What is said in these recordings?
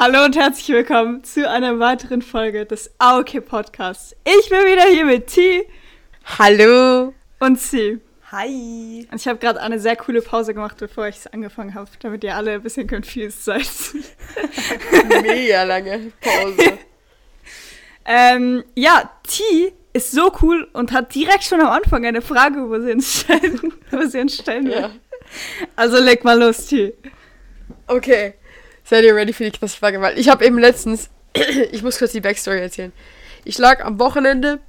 Hallo und herzlich willkommen zu einer weiteren Folge des Aoke Podcasts. Ich bin wieder hier mit T. Hallo. Und C. Hi. Und ich habe gerade eine sehr coole Pause gemacht, bevor ich es angefangen habe, damit ihr alle ein bisschen confused seid. Mega lange Pause. ähm, ja, T ist so cool und hat direkt schon am Anfang eine Frage, wo sie uns stellen, wo sie uns stellen will. Ja. Also leg mal los, T. Okay. Seid ihr ready für die krasse Frage? Weil ich habe eben letztens, ich muss kurz die Backstory erzählen. Ich lag am Wochenende,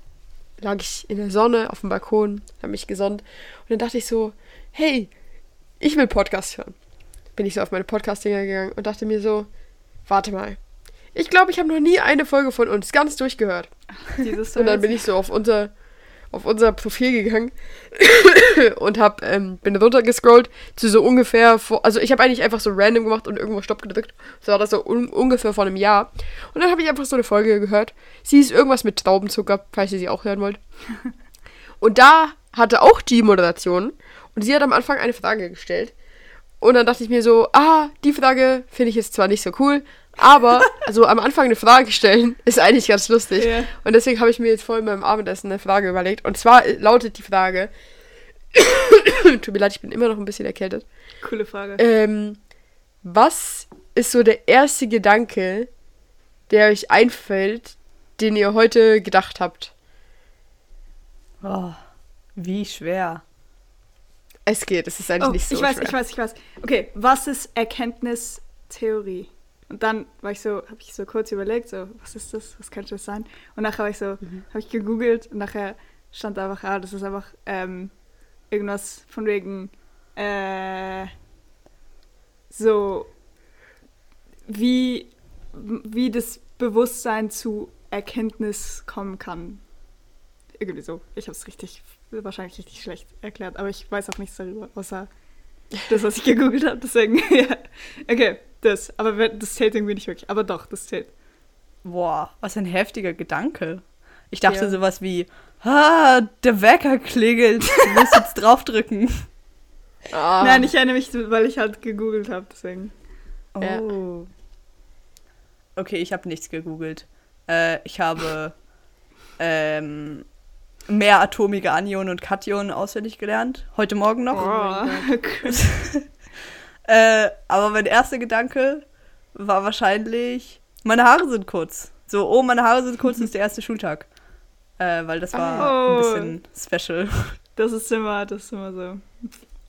lag ich in der Sonne auf dem Balkon, habe mich gesonnt und dann dachte ich so, hey, ich will Podcast hören. Bin ich so auf meine Podcast-Dinger gegangen und dachte mir so, warte mal. Ich glaube, ich habe noch nie eine Folge von uns ganz durchgehört. Dieses Und dann bin ich so auf unser, auf unser Profil gegangen und hab, ähm, bin runtergescrollt zu so ungefähr vor, also ich habe eigentlich einfach so random gemacht und irgendwo Stopp gedrückt. So war das so un ungefähr vor einem Jahr. Und dann habe ich einfach so eine Folge gehört. Sie ist irgendwas mit Traubenzucker, falls ihr sie auch hören wollt. Und da hatte auch die Moderation und sie hat am Anfang eine Frage gestellt. Und dann dachte ich mir so, ah, die Frage finde ich jetzt zwar nicht so cool, aber also am Anfang eine Frage stellen ist eigentlich ganz lustig. Ja. Und deswegen habe ich mir jetzt vorhin beim Abendessen eine Frage überlegt. Und zwar lautet die Frage, tut mir leid, ich bin immer noch ein bisschen erkältet. Coole Frage. Ähm, was ist so der erste Gedanke, der euch einfällt, den ihr heute gedacht habt? Oh, wie schwer. Es geht, es ist eigentlich Oh, nicht so ich weiß, schwer. ich weiß, ich weiß. Okay, was ist Erkenntnistheorie? Und dann war ich so, habe ich so kurz überlegt, so, was ist das? Was könnte das sein? Und nachher war ich so, Mhm. habe ich gegoogelt und nachher stand einfach, ah, das ist einfach ähm, irgendwas von wegen, äh, so, wie, wie das Bewusstsein zu Erkenntnis kommen kann. Irgendwie so. Ich habe es richtig, wahrscheinlich richtig schlecht erklärt, aber ich weiß auch nichts darüber, außer das, was ich gegoogelt habe. Deswegen, ja. Okay, das. Aber das zählt irgendwie nicht wirklich. Aber doch, das zählt. Boah, was ein heftiger Gedanke. Ich dachte Ja. sowas wie, ah, der Wecker klingelt, du musst jetzt draufdrücken. Ah, Nein, ich erinnere mich, weil ich halt gegoogelt habe, deswegen. Oh. Ja. Okay, ich habe nichts gegoogelt. Äh, ich habe ähm, mehr atomige Anionen und Kationen auswendig gelernt. Heute Morgen noch. Oh, krass. Äh, aber mein erster Gedanke war wahrscheinlich, meine Haare sind kurz. So, oh, meine Haare sind kurz, das ist der erste Schultag. Äh, weil das war Ah. ein bisschen special. Das ist immer, das ist immer so.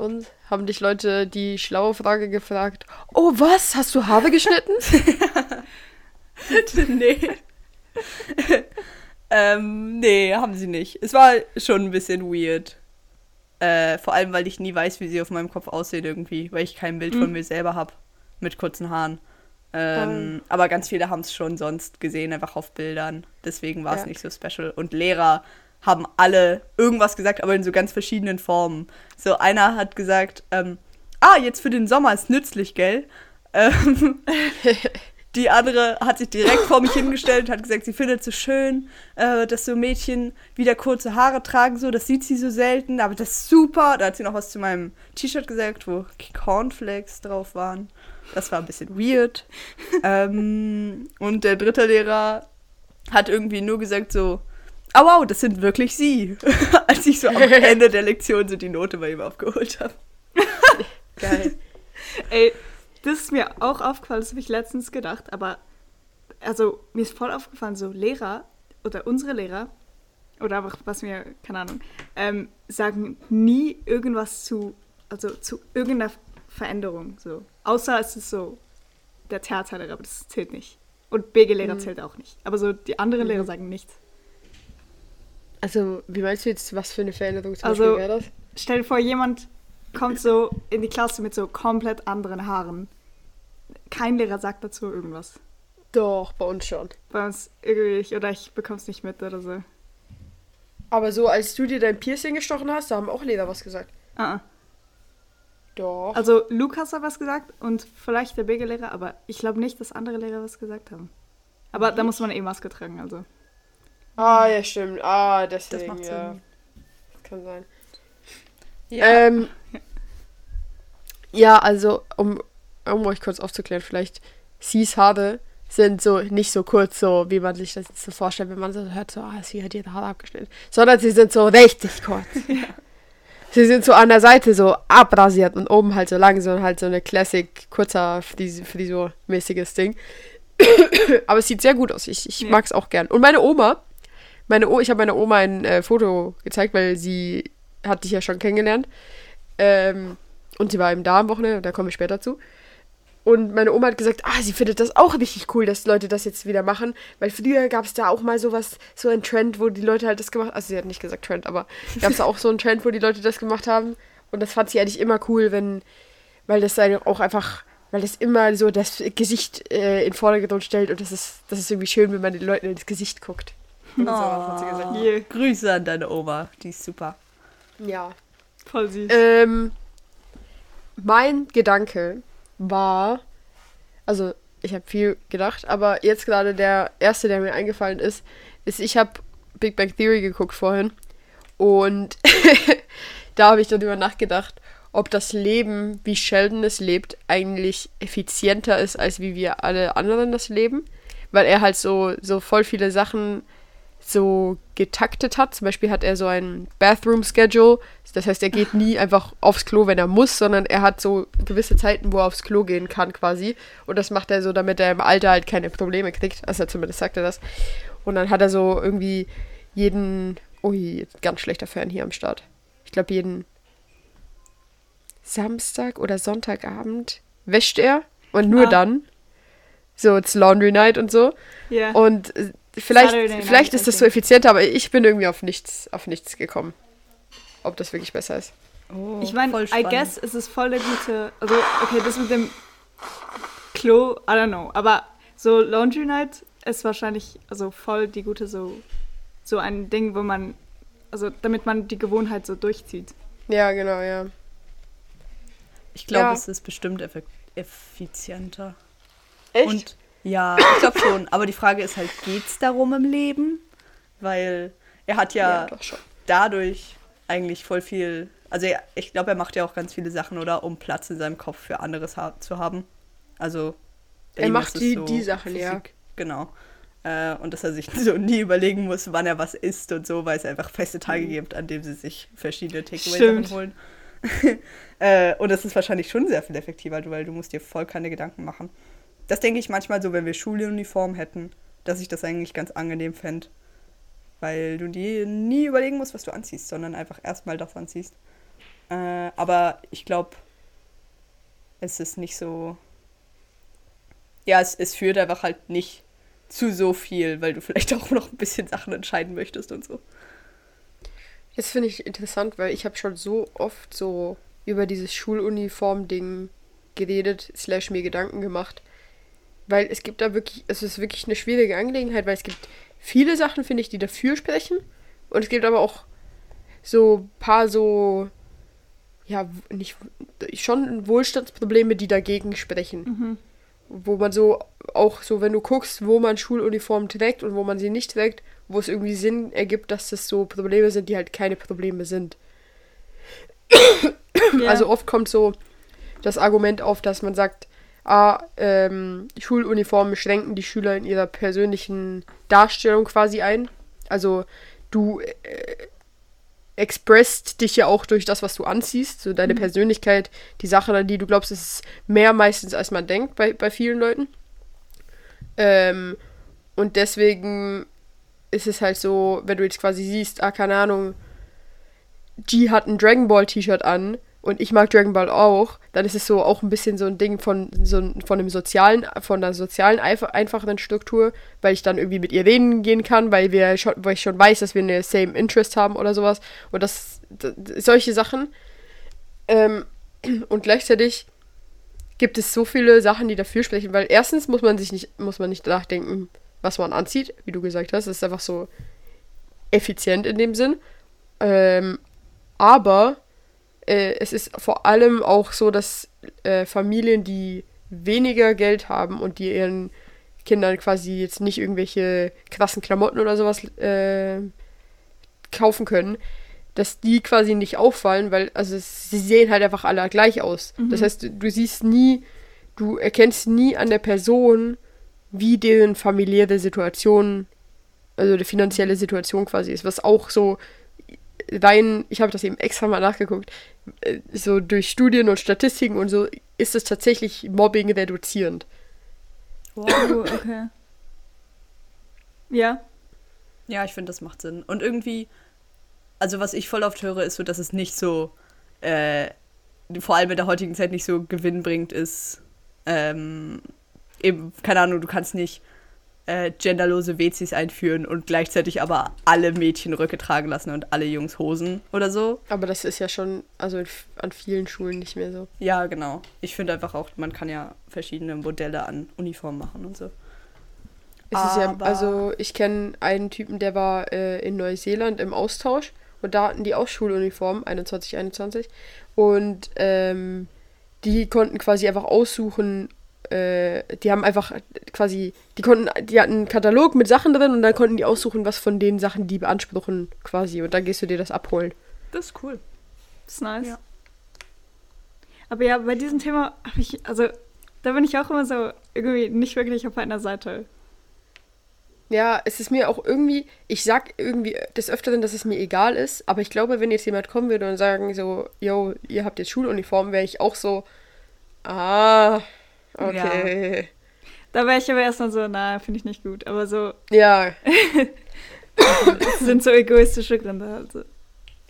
Und haben dich Leute die schlaue Frage gefragt, oh was, hast du Haare geschnitten? nee. ähm, nee, haben sie nicht. Es war schon ein bisschen weird. Äh, vor allem, weil ich nie weiß, wie sie auf meinem Kopf aussehen irgendwie, weil ich kein Bild von Mhm. mir selber habe mit kurzen Haaren. Ähm, Aber ganz viele haben es schon sonst gesehen, einfach auf Bildern. Deswegen war es Ja. nicht so special. Und Lehrer haben alle irgendwas gesagt, aber in so ganz verschiedenen Formen. So einer hat gesagt, ähm, ah, jetzt für den Sommer ist nützlich, gell? Ähm, die andere hat sich direkt vor mich hingestellt und hat gesagt, sie findet es so schön, äh, dass so Mädchen wieder kurze Haare tragen, so, das sieht sie so selten, aber das ist super. Da hat sie noch was zu meinem T-Shirt gesagt, wo Cornflakes drauf waren. Das war ein bisschen weird. ähm, und der dritte Lehrer hat irgendwie nur gesagt so, ah wow, das sind wirklich sie. Als ich so am Ende der Lektion so die Note bei ihm aufgeholt habe. Geil. Ey, das ist mir auch aufgefallen, das habe ich letztens gedacht, aber also mir ist voll aufgefallen, so Lehrer oder unsere Lehrer oder einfach was mir, keine Ahnung, ähm, sagen nie irgendwas zu, also zu irgendeiner Veränderung, so. Außer es ist so der Theaterlehrer, aber das zählt nicht. Und BG-Lehrer Mhm. zählt auch nicht. Aber so die anderen Lehrer Mhm. sagen nichts. Also, wie meinst du jetzt, was für eine Veränderung zum Also- Beispiel wäre das? Stell dir vor, jemand kommt so in die Klasse mit so komplett anderen Haaren. Kein Lehrer sagt dazu irgendwas. Doch, bei uns schon. Bei uns irgendwie, nicht, oder ich bekomm's nicht mit oder so. Aber so, als du dir dein Piercing gestochen hast, da haben auch Lehrer was gesagt. Ah. Doch. Also Lukas hat was gesagt und vielleicht der BG-Lehrer, aber ich glaube nicht, dass andere Lehrer was gesagt haben. Aber da muss man eh Maske tragen, also. ah, ja, stimmt. Ah, Das deswegen, macht ja. Sinn. Kann sein. Ja. Ähm, ja, also, um, um euch kurz aufzuklären, vielleicht, Sis Haare sind so nicht so kurz, so wie man sich das jetzt so vorstellt, wenn man so hört, so, ah, sie hat ihre Haare abgeschnitten, sondern sie sind so richtig kurz. Sie sind so an der Seite so abrasiert und oben halt so lang, so halt so eine Classic kurzer Fris Frisur-mäßiges Ding. Aber es sieht sehr gut aus. Ich, ich Ja. mag es auch gern. Und meine Oma, meine o ich habe meiner Oma ein äh, Foto gezeigt, weil sie hat dich ja schon kennengelernt. Ähm, und sie war eben da am Wochenende, da komme ich später zu. Und meine Oma hat gesagt, ah, sie findet das auch richtig cool, dass Leute das jetzt wieder machen. Weil früher gab es da auch mal sowas, so ein Trend, wo die Leute halt das gemacht Also sie hat nicht gesagt Trend, aber gab es da auch so einen Trend, wo die Leute das gemacht haben. Und das fand sie eigentlich immer cool, wenn, weil das dann auch einfach, weil das immer so das Gesicht äh, in Vordergrund stellt und das ist, das ist irgendwie schön, wenn man den Leuten ins Gesicht guckt. Und so hat sie gesagt. Yeah. Grüße an deine Oma, die ist super. Ja. Voll süß. Ähm, mein Gedanke war, also ich habe viel gedacht, aber jetzt gerade der erste, der mir eingefallen ist, ist, ich habe Big Bang Theory geguckt vorhin und da habe ich darüber nachgedacht, ob das Leben, wie Sheldon es lebt, eigentlich effizienter ist, als wie wir alle anderen das leben, weil er halt so, so voll viele Sachen so getaktet hat. Zum Beispiel hat er so ein Bathroom-Schedule. Das heißt, er geht nie einfach aufs Klo, wenn er muss, sondern er hat so gewisse Zeiten, wo er aufs Klo gehen kann quasi. Und das macht er so, damit er im Alter halt keine Probleme kriegt. Also zumindest sagt er das. Und dann hat er so irgendwie jeden... Ui, ganz schlechter Fan hier am Start. Ich glaube, jeden Samstag oder Sonntagabend wäscht er. Und nur Ah. dann. So, it's Laundry Night und so. Ja. Und äh, vielleicht, Saturday vielleicht ist das so effizienter, aber ich bin irgendwie auf nichts, auf nichts gekommen. Ob das wirklich besser ist. Oh, Ich meine, I guess es ist voll der gute. Also, okay, das mit dem Klo, I don't know. Aber so Laundry Night ist wahrscheinlich also voll die gute, so, so ein Ding, wo man. Also, damit man die Gewohnheit so durchzieht. Ja, genau, ja. Ich glaube, Ja. es ist bestimmt effizienter. Echt? Und ja, ich glaube schon. Aber die Frage ist halt, geht's darum im Leben? Weil er hat ja, doch schon. dadurch eigentlich voll viel. Also er, ich glaube, er macht ja auch ganz viele Sachen, oder? Um Platz in seinem Kopf für anderes ha zu haben. Also. Er macht ist es die- die Sachen, ja. Genau. Äh, und dass er sich so nie überlegen muss, wann er was isst und so, weil es einfach feste Tage gibt, an denen sie sich verschiedene Stimmt. holen. äh, und das ist wahrscheinlich schon sehr viel effektiver, weil du musst dir voll keine Gedanken machen. Das denke ich manchmal so, wenn wir Schuluniform hätten, dass ich das eigentlich ganz angenehm fände. Weil du dir nie überlegen musst, was du anziehst, sondern einfach erstmal das anziehst. Äh, aber ich glaube, es ist nicht so. Ja, es, es führt einfach halt nicht zu so viel, weil du vielleicht auch noch ein bisschen Sachen entscheiden möchtest und so. Das finde ich interessant, weil ich habe schon so oft so über dieses Schuluniform-Ding geredet, slash mir Gedanken gemacht. Weil es gibt da wirklich, es ist wirklich eine schwierige Angelegenheit, weil es gibt viele Sachen, finde ich, die dafür sprechen. Und es gibt aber auch so ein paar so, ja, nicht, schon Wohlstandsprobleme, die dagegen sprechen. Wo man so, auch so, wenn du guckst, wo man Schuluniformen trägt und wo man sie nicht trägt, wo es irgendwie Sinn ergibt, dass das so Probleme sind, die halt keine Probleme sind. Ja. Also oft kommt so das Argument auf, dass man sagt, ah, ähm, Schuluniformen schränken die Schüler in ihrer persönlichen Darstellung quasi ein. Also du äh, expresst dich ja auch durch das, was du anziehst, so deine Persönlichkeit, die Sache, an die du glaubst, ist mehr meistens, als man denkt bei, bei vielen Leuten. Ähm, und deswegen ist es halt so, wenn du jetzt quasi siehst, ah, keine Ahnung, G hat ein Dragon Ball T-Shirt an und ich mag Dragon Ball auch, dann ist es so auch ein bisschen so ein Ding von so von einem sozialen, von einer sozialen einf- einfacheren Struktur, weil ich dann irgendwie mit ihr reden gehen kann, weil wir schon, weil ich schon weiß, dass wir eine same Interest haben oder sowas und das, d- d- solche Sachen. Ähm, und gleichzeitig gibt es so viele Sachen, die dafür sprechen, weil erstens muss man sich nicht, muss man nicht nachdenken, was man anzieht, wie du gesagt hast. Es ist einfach so effizient in dem Sinn. Ähm, aber äh, es ist vor allem auch so, dass äh, Familien, die weniger Geld haben und die ihren Kindern quasi jetzt nicht irgendwelche krassen Klamotten oder sowas äh, kaufen können, dass die quasi nicht auffallen, weil also sie sehen halt einfach alle gleich aus. Das heißt, du, du siehst nie, du erkennst nie an der Person, wie deren familiäre Situation, also die finanzielle Situation quasi ist, was auch so rein, ich habe das eben extra mal nachgeguckt, äh, so durch Studien und Statistiken und so ist es tatsächlich Mobbing reduzierend. Wow, okay. Ja. Ja, ich finde, das macht Sinn. Und irgendwie, also was ich voll oft höre, ist so, dass es nicht so, äh, vor allem in der heutigen Zeit nicht so gewinnbringend ist. Ähm, eben, keine Ahnung, du kannst nicht äh, genderlose Wezis einführen und gleichzeitig aber alle Mädchen Röcke tragen lassen und alle Jungs Hosen oder so. Aber das ist ja schon, also an vielen Schulen nicht mehr so. Ja, genau. Ich finde einfach auch, man kann ja verschiedene Modelle an Uniformen machen und so. Es ist ja, also ich kenne einen Typen, der war äh, in Neuseeland im Austausch und da hatten die auch Schuluniformen, 21, 21. Und ähm, die konnten quasi einfach aussuchen, äh, die haben einfach quasi, die konnten, die hatten einen Katalog mit Sachen drin und dann konnten die aussuchen, was von den Sachen die beanspruchen quasi. Und dann gehst du dir das abholen. Das ist cool. Das ist nice. Ja. Aber ja, bei diesem Thema habe ich, also da bin ich auch immer so irgendwie nicht wirklich auf einer Seite. Ja, es ist mir auch irgendwie, ich sag irgendwie des Öfteren, dass es mir egal ist, aber ich glaube, wenn jetzt jemand kommen würde und sagen so, yo, ihr habt jetzt Schuluniform, wäre ich auch so, ah, okay. Da wäre ich aber erstmal so, na, finde ich nicht gut. Aber so, Ja, das sind so egoistische Gründe. Also.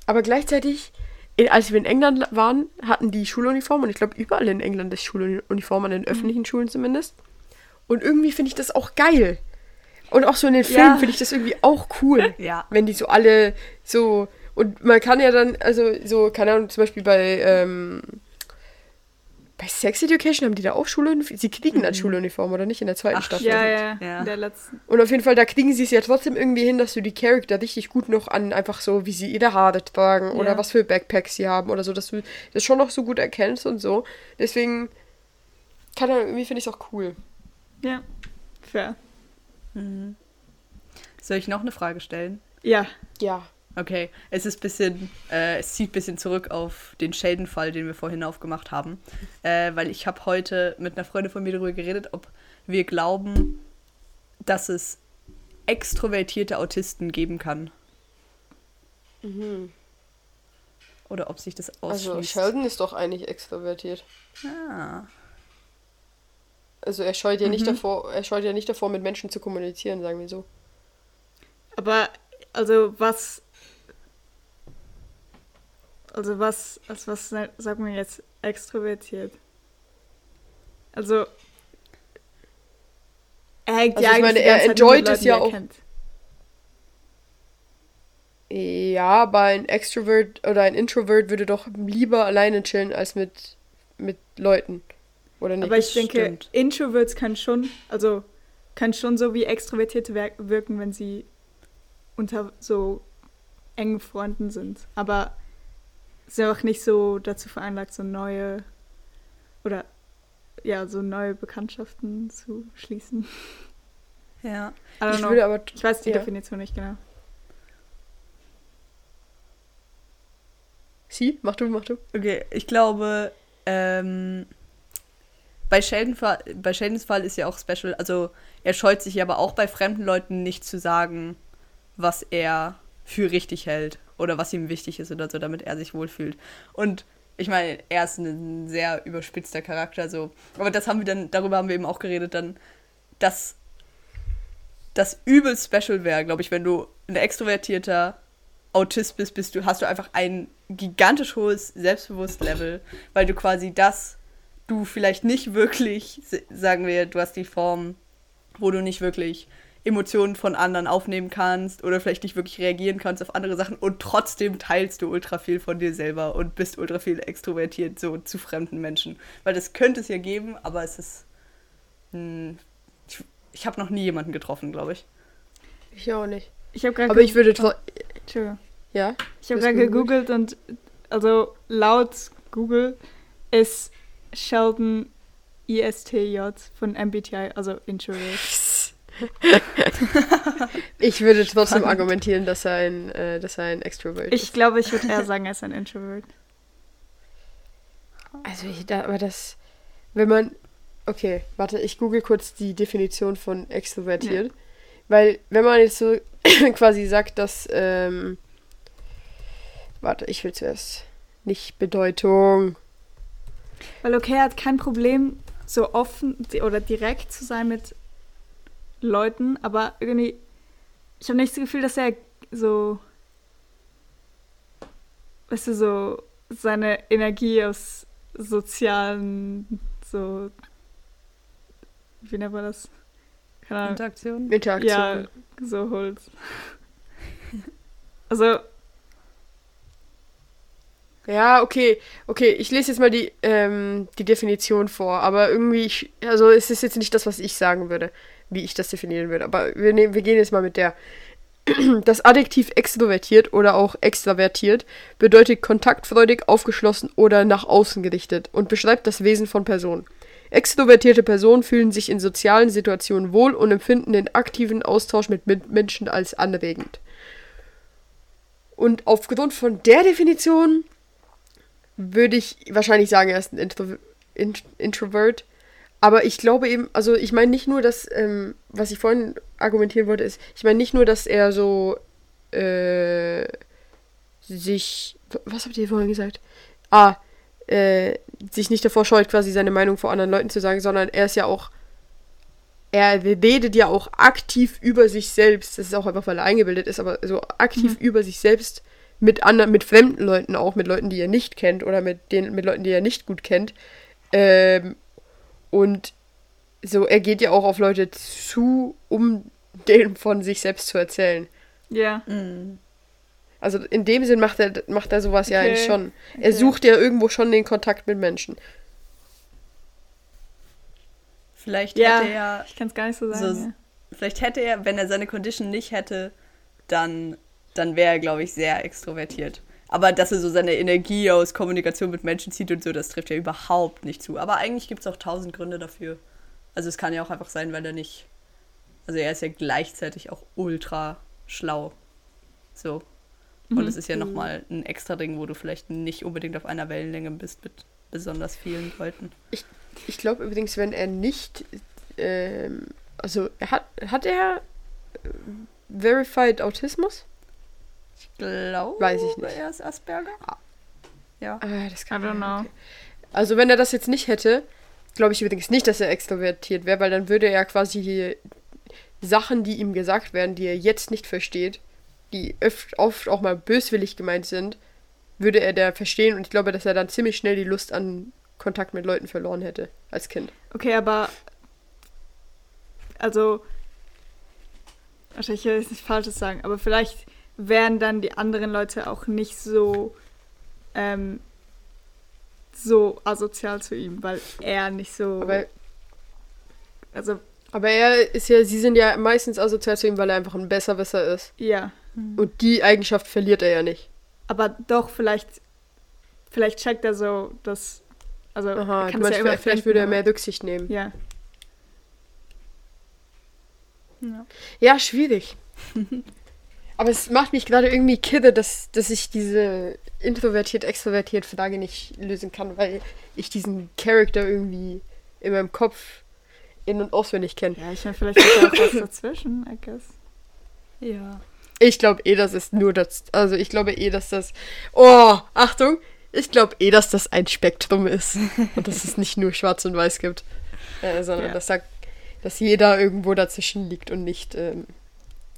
aber gleichzeitig, als wir in England waren, hatten die Schuluniform und ich glaube, überall in England ist Schuluniform, an den öffentlichen Schulen zumindest. Und irgendwie finde ich das auch geil. Und auch so in den Filmen Ja. finde ich das irgendwie auch cool. Ja. wenn die so alle so und man kann ja dann also so keine Ahnung zum Beispiel bei ähm, bei Sex Education haben die da auch Schuluniform sie kriegen dann Schuluniform oder nicht in der zweiten Ach, Staffel Ja, ja, Ja. in der letzten. und auf jeden Fall da kriegen sie es ja trotzdem irgendwie hin dass du die Charakter richtig gut noch an einfach so wie sie ihre Haare tragen oder Ja. was für Backpacks sie haben oder so dass du das schon noch so gut erkennst und so deswegen keine Ahnung irgendwie finde ich es auch cool Ja, fair. Mhm. Soll ich noch eine Frage stellen? Ja, ja Okay, es ist bisschen, äh, es zieht ein bisschen zurück auf den Sheldon-Fall, den wir vorhin aufgemacht haben. Äh, weil ich habe heute mit einer Freundin von mir darüber geredet, ob wir glauben, dass es extrovertierte Autisten geben kann. Oder ob sich das ausschließt. also Sheldon ist doch eigentlich extrovertiert Ah. also er scheut ja nicht Mhm. davor er scheut ja nicht davor mit Menschen zu kommunizieren sagen wir so aber also was. Also was, als was sagt man jetzt extrovertiert? Also. Er hängt Also ja ich eigentlich meine, er enjoyt es ja auch. kennt. Ja, aber ein Extrovert oder ein Introvert würde doch lieber alleine chillen als mit, mit Leuten. Oder nicht? Aber ich denke, stimmt. Introverts können schon, also können schon so wie Extrovertierte wirken, wenn sie unter so engen Freunden sind. Aber sind auch nicht so dazu veranlagt, so neue oder ja, so neue Bekanntschaften zu schließen. Ja. Ich know. würde aber. ich weiß die ja. Definition nicht genau. Sie? Mach du, mach du. Okay, ich glaube, ähm, bei, Sheldon, bei Sheldons Fall ist ja auch special, also er scheut sich aber auch bei fremden Leuten nicht zu sagen, was er für richtig hält oder was ihm wichtig ist oder so, damit er sich wohlfühlt. Und ich meine, er ist ein sehr überspitzter Charakter, so. Aber das haben wir dann, darüber haben wir eben auch geredet, dann, dass das übel special wäre, glaube ich, wenn du ein extrovertierter Autist bist, bist du, hast du einfach ein gigantisch hohes Selbstbewusst-Level, weil du quasi das, du vielleicht nicht wirklich, sagen wir, du hast die Form, wo du nicht wirklich Emotionen von anderen aufnehmen kannst oder vielleicht nicht wirklich reagieren kannst auf andere Sachen und trotzdem teilst du ultra viel von dir selber und bist ultra viel extrovertiert so zu fremden Menschen. Weil das könnte es ja geben, aber es ist. Hm, ich ich habe noch nie jemanden getroffen, glaube ich. Ich auch nicht. Ich habe gerade Aber ich würde. Entschuldigung. Ja? Ich habe gerade gegoogelt und also laut Google ist Sheldon ISTJ von MBTI, also Introvert. Ich würde trotzdem argumentieren, dass er ein, äh, dass er ein Extrovert Ich ist. glaube, ich würde eher sagen, er ist ein Introvert. Also, ich, da, aber das. Wenn man. Okay, warte, ich google kurz die Definition von extrovertiert. Weil, wenn man jetzt so quasi sagt, dass. Ähm, warte, ich will zuerst. Nicht Bedeutung. Weil okay, er hat kein Problem, so offen oder direkt zu sein mit Leuten, aber irgendwie, ich habe nicht das Gefühl, dass er so, weißt du, so seine Energie aus sozialen, so, wie nennt man das? Keine Ahnung. Interaktion. Interaktion. Ja, so holt. Also, Ja, okay, okay, ich lese jetzt mal die, ähm, die Definition vor, aber irgendwie, ich, also es ist jetzt nicht das, was ich sagen würde, wie ich das definieren würde, aber wir, nehmen, wir gehen jetzt mal mit der. Das Adjektiv extrovertiert oder auch extravertiert bedeutet kontaktfreudig, aufgeschlossen oder nach außen gerichtet und beschreibt das Wesen von Personen. Extrovertierte Personen fühlen sich in sozialen Situationen wohl und empfinden den aktiven Austausch mit Mitmenschen als anregend. Und aufgrund von der Definition würde ich wahrscheinlich sagen, er ist ein Intro in Introvert. Aber ich glaube eben, also ich meine nicht nur, dass, ähm, was ich vorhin argumentieren wollte, ist, ich meine nicht nur, dass er so äh, sich, was habt ihr vorhin gesagt? Ah, äh, sich nicht davor scheut, quasi seine Meinung vor anderen Leuten zu sagen, sondern er ist ja auch, er redet ja auch aktiv über sich selbst. Das ist auch einfach, weil er eingebildet ist, aber so aktiv über sich selbst mit anderen, mit fremden Leuten auch, mit Leuten, die er nicht kennt oder mit den, mit Leuten, die er nicht gut kennt. Ähm, und so, er geht ja auch auf Leute zu, um denen von sich selbst zu erzählen. ja. Mhm. Also in dem Sinn macht er, macht er sowas ja Okay, eigentlich schon. Er okay. sucht ja irgendwo schon den Kontakt mit Menschen. Vielleicht Ja, hätte er, ich kann es gar nicht so So- sagen. ja. vielleicht hätte er, wenn er seine Condition nicht hätte, dann, dann wäre er, glaube ich, sehr extrovertiert. Aber dass er so seine Energie aus Kommunikation mit Menschen zieht und so, das trifft ja überhaupt nicht zu. Aber eigentlich gibt es auch tausend Gründe dafür. Also es kann ja auch einfach sein, weil er nicht. Also er ist ja gleichzeitig auch ultra schlau. So. Und es ist ja nochmal ein extra Ding, wo du vielleicht nicht unbedingt auf einer Wellenlänge bist mit besonders vielen Leuten. Ich glaube übrigens, wenn er nicht, ähm, also er hat, hat er äh, Verified Autismus? Ich glaube, Weiß ich nicht. er ist Asperger. Ja. Ah, das I kann don't know. Also wenn er das jetzt nicht hätte, glaube ich übrigens nicht, dass er extrovertiert wäre, weil dann würde er quasi Sachen, die ihm gesagt werden, die er jetzt nicht versteht, die öft, oft auch mal böswillig gemeint sind, würde er da verstehen und ich glaube, dass er dann ziemlich schnell die Lust an Kontakt mit Leuten verloren hätte als Kind. Okay, aber also wahrscheinlich will ich jetzt nicht Falsches sagen, aber vielleicht wären dann die anderen Leute auch nicht so ähm, so asozial zu ihm, weil er nicht so Aber, also aber er ist ja, sie sind ja meistens asozial zu ihm, weil er einfach ein Besserwisser ist. ja, Und die Eigenschaft verliert er ja nicht. aber doch vielleicht vielleicht checkt er so, dass also Aha, er du kann meinst, ja immer vielleicht, vielleicht würde er mehr Rücksicht nehmen. ja. ja. Ja, schwierig. Aber es macht mich gerade irgendwie kirre, dass, dass ich diese introvertiert-extrovertiert Frage nicht lösen kann, weil ich diesen Charakter irgendwie in meinem Kopf in- und auswendig kenne. Ja, ich meine, vielleicht ist da auch was dazwischen, I guess. Ja. Ich glaube eh, dass es nur das. Also ich glaube eh, dass das. Oh, Achtung! Ich glaube eh, dass das ein Spektrum ist. Und dass es nicht nur schwarz und weiß gibt. Äh, sondern Ja. dass, da, dass jeder irgendwo dazwischen liegt und nicht ähm,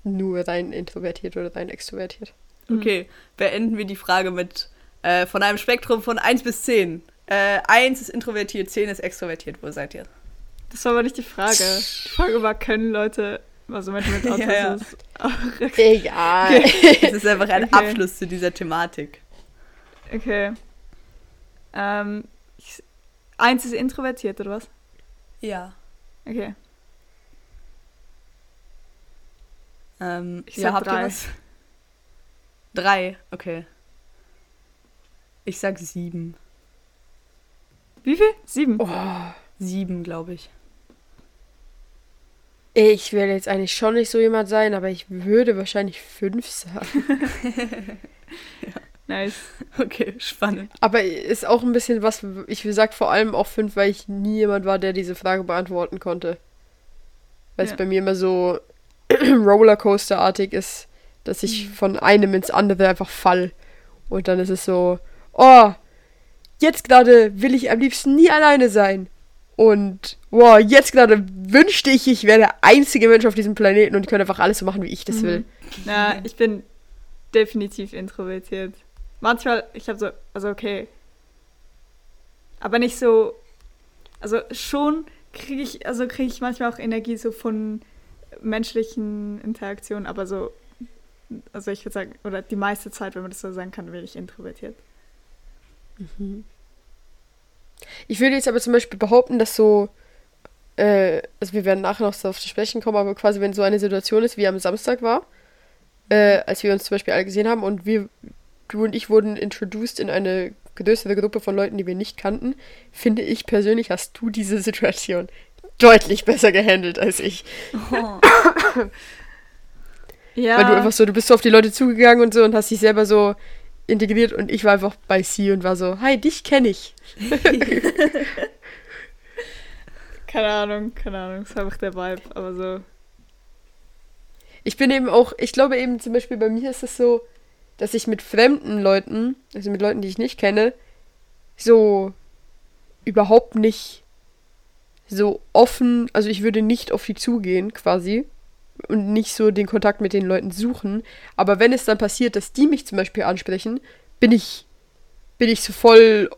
nur rein introvertiert oder rein extrovertiert. Okay, beenden wir die Frage mit äh, von einem Spektrum von 1 bis 10. Äh, 1 ist introvertiert, 10 ist extrovertiert. Wo seid ihr? Das war aber nicht die Frage. Die Frage war, können Leute, also Menschen mit Ja, ja. Autismus auch Egal. Das ist einfach ein Okay. Abschluss zu dieser Thematik. Okay. Ähm, ich, eins ist introvertiert, oder was? Ja. Okay. Ähm, Ich ja, sag drei. Drei, okay. Ich sag sieben. Wie viel? Sieben. Oh, Sieben, glaube ich. ich werde jetzt eigentlich schon nicht so jemand sein, aber ich würde wahrscheinlich fünf sagen. Nice. Okay, spannend. Aber ist auch ein bisschen was, ich sag vor allem auch fünf, weil ich nie jemand war, der diese Frage beantworten konnte. Weil es Ja. bei mir immer so Rollercoaster-artig ist, dass ich von einem ins andere einfach fall. Und dann ist es so, oh, jetzt gerade will ich am liebsten nie alleine sein. Und, wow, jetzt gerade wünschte ich, ich wäre der einzige Mensch auf diesem Planeten und ich könnte einfach alles so machen, wie ich das will. Na, ich bin definitiv introvertiert. Manchmal, ich habe so, also okay. Aber nicht so, also schon kriege ich, also kriege ich manchmal auch Energie so von menschlichen Interaktionen, aber so, also ich würde sagen, oder die meiste Zeit, wenn man das so sagen kann, bin ich introvertiert. Ich würde jetzt aber zum Beispiel behaupten, dass so, äh, also wir werden nachher noch so auf zu sprechen kommen, aber quasi wenn so eine Situation ist, wie am Samstag war, äh, als wir uns zum Beispiel alle gesehen haben und wir, du und ich wurden introduced in eine größere Gruppe von Leuten, die wir nicht kannten, finde ich persönlich, hast du diese Situation deutlich besser gehandelt als ich. Ja, Weil du einfach so, du bist so auf die Leute zugegangen und so und hast dich selber so integriert und ich war einfach bei sie und war so, hi, dich kenne ich. keine Ahnung, keine Ahnung, ist einfach der Vibe, aber so. Ich bin eben auch, ich glaube eben zum Beispiel bei mir ist es so, dass ich mit fremden Leuten, also mit Leuten, die ich nicht kenne, so überhaupt nicht so offen, also ich würde nicht auf die zugehen quasi und nicht so den Kontakt mit den Leuten suchen. Aber wenn es dann passiert, dass die mich zum Beispiel ansprechen, bin ich, bin ich so voll,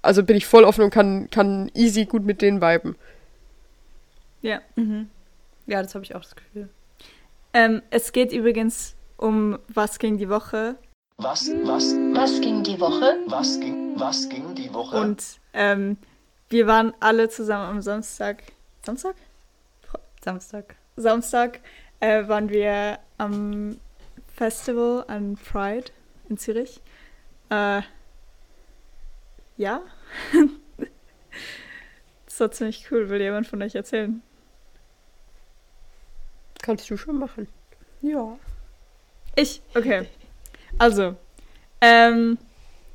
also bin ich voll offen und kann, kann easy gut mit denen viben. Ja. Mhm. Ja, das habe ich auch das Gefühl. Ähm, es geht übrigens um was ging die Woche Was, was, Was ging die Woche? was ging, was ging die Woche? und ähm, wir waren alle zusammen am Samstag. Samstag? Samstag. Samstag äh, waren wir am Festival an Pride in Zürich. Äh, ja. das war ziemlich cool. Will jemand von euch erzählen? Kannst du schon machen. Ja. Ich? Okay. Also, ähm,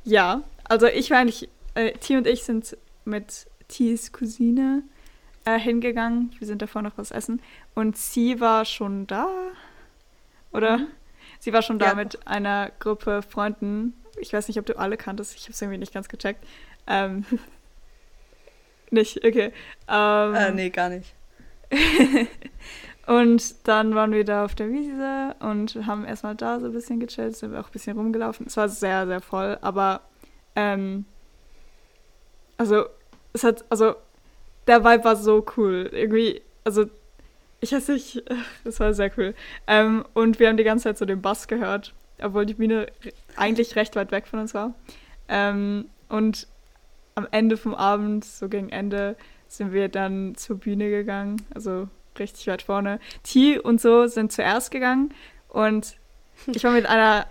ja. Also ich war eigentlich, äh, T und ich sind mit Ts Cousine äh, hingegangen. Wir sind davor noch was essen. Und sie war schon da. Oder? Sie war schon da Ja. mit einer Gruppe Freunden. Ich weiß nicht, ob du alle kanntest. Ich habe es irgendwie nicht ganz gecheckt. Ähm, nicht, okay. Ähm, Äh, nee, gar nicht. Und dann waren wir da auf der Wiese und haben erstmal da so ein bisschen gechillt, sind wir auch ein bisschen rumgelaufen. Es war sehr, sehr voll, aber ähm, also es hat, also der Vibe war so cool. Irgendwie, also ich weiß nicht, das war sehr cool. Ähm, und wir haben die ganze Zeit so den Bass gehört, obwohl die Bühne eigentlich recht weit weg von uns war. Ähm, und am Ende vom Abend, so gegen Ende, sind wir dann zur Bühne gegangen, also richtig weit vorne. T und so sind zuerst gegangen und ich war mit einer,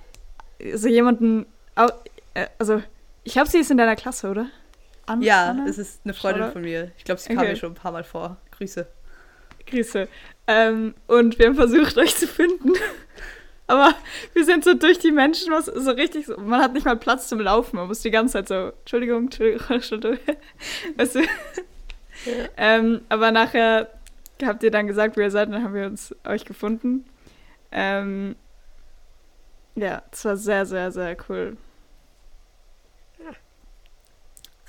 so jemanden, au- äh, also ich glaube, sie ist in deiner Klasse, oder? An Ja, Anna? es ist eine Freundin Oder? von mir. Ich glaube, sie kam Okay. mir schon ein paar Mal vor. Grüße. Grüße. Ähm, und wir haben versucht, euch zu finden. Aber wir sind so durch die Menschen, was so richtig so, man hat nicht mal Platz zum Laufen. Man muss die ganze Zeit so, Entschuldigung, Entschuldigung. Weißt du? Ähm, aber nachher habt ihr dann gesagt, wo ihr seid, und dann haben wir uns euch gefunden. Ähm, ja, es war sehr, sehr, sehr cool.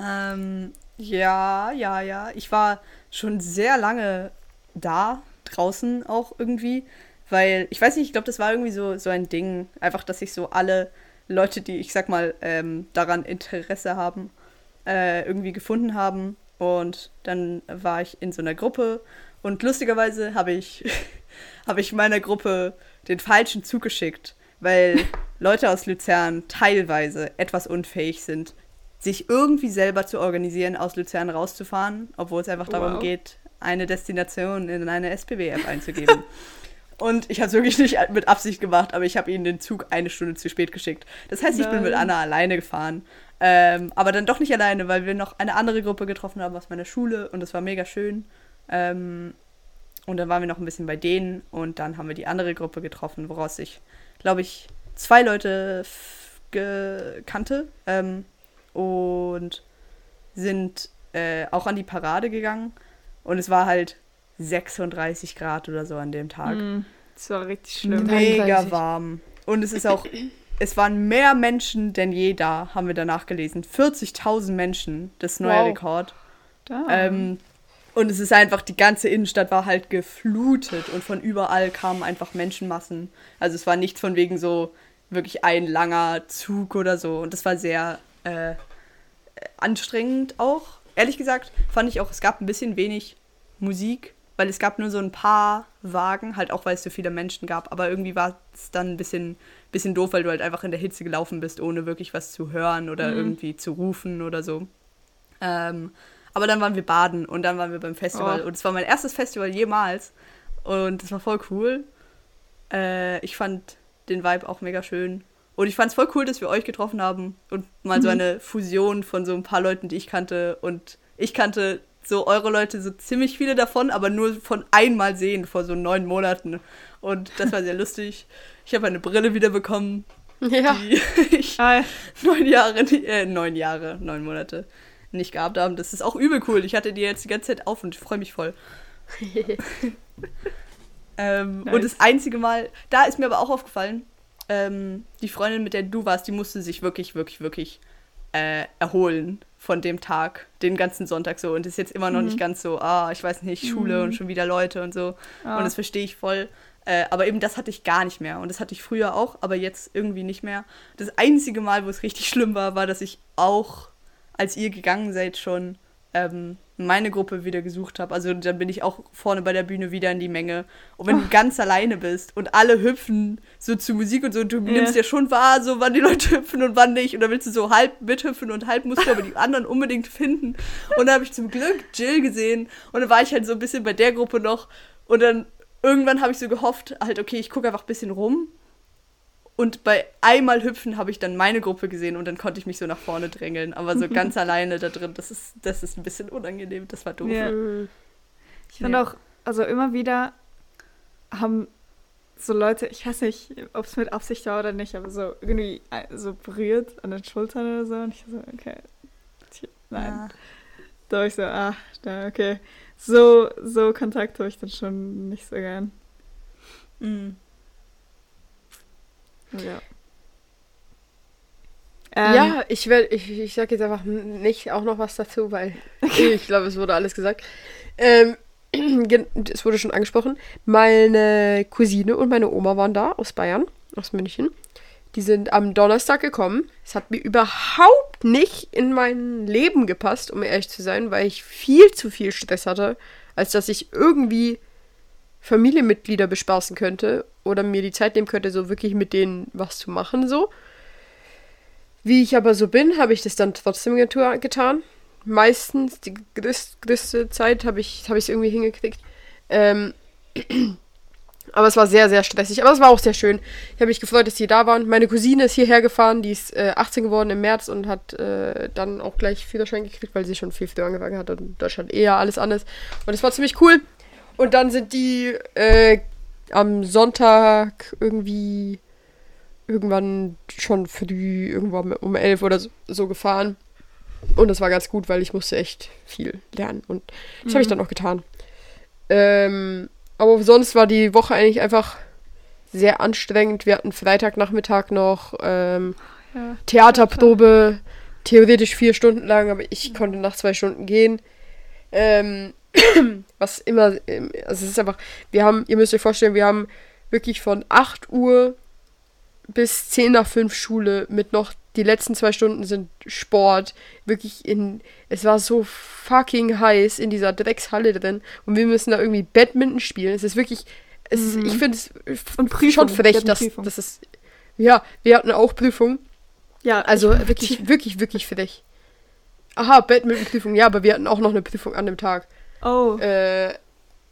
Ähm, ja, ja, ja. Ich war schon sehr lange da, draußen auch irgendwie, weil ich weiß nicht, ich glaube, das war irgendwie so, so ein Ding, einfach, dass ich so alle Leute, die ich sag mal ähm, daran Interesse haben, äh, irgendwie gefunden haben. Und dann war ich in so einer Gruppe und lustigerweise habe ich, habe ich meiner Gruppe den falschen zugeschickt, weil Leute aus Luzern teilweise etwas unfähig sind, sich irgendwie selber zu organisieren, aus Luzern rauszufahren, obwohl es einfach darum Wow. geht, eine Destination in eine SPB-App einzugeben. Und ich habe es wirklich nicht mit Absicht gemacht, aber ich habe ihnen den Zug eine Stunde zu spät geschickt. Das heißt, ich bin mit Nein. Anna alleine gefahren. Ähm, aber dann doch nicht alleine, weil wir noch eine andere Gruppe getroffen haben aus meiner Schule und das war mega schön. Ähm, und dann waren wir noch ein bisschen bei denen und dann haben wir die andere Gruppe getroffen, woraus sich, glaube ich, zwei Leute kannte. Ähm, und sind äh, auch an die Parade gegangen. Und es war halt 36 Grad oder so an dem Tag. Mm, Das war richtig schlimm. Mega 33. warm. Und es ist auch, es waren mehr Menschen denn je da, haben wir danach gelesen. 40.000 Menschen, das neue Wow. Rekord. Ähm, und es ist einfach, die ganze Innenstadt war halt geflutet und von überall kamen einfach Menschenmassen. Also es war nichts von wegen so wirklich ein langer Zug oder so. Und das war sehr äh, anstrengend auch. Ehrlich gesagt fand ich auch, es gab ein bisschen wenig Musik, weil es gab nur so ein paar Wagen, halt auch weil es so viele Menschen gab. Aber irgendwie war es dann ein bisschen, bisschen doof, weil du halt einfach in der Hitze gelaufen bist, ohne wirklich was zu hören oder irgendwie zu rufen oder so. Ähm, aber dann waren wir baden und dann waren wir beim Festival. Oh. Und es war mein erstes Festival jemals. Und das war voll cool. Äh, ich fand den Vibe auch mega schön. Und ich fand es voll cool, dass wir euch getroffen haben und mal so eine Fusion von so ein paar Leuten, die ich kannte. Und ich kannte so eure Leute, so ziemlich viele davon, aber nur von einmal sehen vor so neun Monaten. Und das war sehr lustig. Ich habe eine Brille wieder bekommen, Ja. die ich Ah, neun Jahre, äh, neun Jahre, neun Monate nicht gehabt haben. Das ist auch übel cool. Ich hatte die jetzt die ganze Zeit auf und ich freue mich voll. ähm, Nice. Und das einzige Mal, da ist mir aber auch aufgefallen, ähm, die Freundin, mit der du warst, die musste sich wirklich, wirklich, wirklich äh, erholen von dem Tag, den ganzen Sonntag so. Und ist jetzt immer noch nicht ganz so, ah, ich weiß nicht, Schule und schon wieder Leute und so. Ah. Und das verstehe ich voll. Äh, aber eben das hatte ich gar nicht mehr. Und das hatte ich früher auch, aber jetzt irgendwie nicht mehr. Das einzige Mal, wo es richtig schlimm war, war, dass ich auch, als ihr gegangen seid, schon ähm, meine Gruppe wieder gesucht habe. Also dann bin ich auch vorne bei der Bühne wieder in die Menge. Und wenn du ganz alleine bist und alle hüpfen so zu Musik und so, du nimmst ja schon wahr, so wann die Leute hüpfen und wann nicht. Und dann willst du so halb mithüpfen und halb musst du aber die anderen unbedingt finden. Und dann habe ich zum Glück Jill gesehen und dann war ich halt so ein bisschen bei der Gruppe noch. Und dann irgendwann habe ich so gehofft, halt, okay, ich gucke einfach ein bisschen rum. Und bei einmal hüpfen habe ich dann meine Gruppe gesehen und dann konnte ich mich so nach vorne drängeln. Aber so ganz alleine da drin, das ist, das ist ein bisschen unangenehm. Das war doof. Ja. Mhm. Ich fand auch, also immer wieder haben so Leute, ich weiß nicht, ob es mit Absicht war oder nicht, aber so irgendwie äh, so berührt an den Schultern oder so. Und ich so, okay. tja, Nein. Ja. Da war ich so, ah, da, okay. So, so Kontakt habe ich dann schon nicht so gern. Mhm. Ja. Ähm, ja, ich werde, ich, ich sag jetzt einfach nicht auch noch was dazu, weil ich glaube, es wurde alles gesagt. Ähm, es wurde schon angesprochen. Meine Cousine und meine Oma waren da aus Bayern, aus München. Die sind am Donnerstag gekommen. Es hat mir überhaupt nicht in mein Leben gepasst, um ehrlich zu sein, weil ich viel zu viel Stress hatte, als dass ich irgendwie Familienmitglieder bespaßen könnte oder mir die Zeit nehmen könnte, so wirklich mit denen was zu machen, so. Wie ich aber so bin, habe ich das dann trotzdem getan. Meistens, die größ größte Zeit habe ich es hab irgendwie hingekriegt. Ähm, aber es war sehr, sehr stressig. Aber es war auch sehr schön. Ich habe mich gefreut, dass die da waren. Meine Cousine ist hierher gefahren. Die ist äh, 18 geworden im März und hat äh, dann auch gleich Führerschein gekriegt, weil sie schon viel früher angefangen hat und in Deutschland eher alles anders. Und es war ziemlich cool. Und dann sind die äh, am Sonntag irgendwie irgendwann schon früh, irgendwann um elf oder so, so gefahren. Und das war ganz gut, weil ich musste echt viel lernen. Und das habe ich dann auch getan. Ähm, aber sonst war die Woche eigentlich einfach sehr anstrengend. Wir hatten Freitagnachmittag noch ähm, Ja. Theaterprobe, theoretisch vier Stunden lang, aber ich konnte nach zwei Stunden gehen. Ähm, was immer, ähm, also es ist einfach, wir haben, ihr müsst euch vorstellen, wir haben wirklich von 8 Uhr bis 10 nach 5 Schule mit noch die letzten zwei Stunden sind Sport. Wirklich in, es war so fucking heiß in dieser Dreckshalle drin und wir müssen da irgendwie Badminton spielen. Es ist wirklich, es ist, ich finde es schon frech, dass, dass es, ja, wir hatten auch Prüfung. Ja, Also ich- wirklich, wirklich, wirklich frech. Aha, Badminton-Prüfung, ja, aber wir hatten auch noch eine Prüfung an dem Tag. Oh, Äh,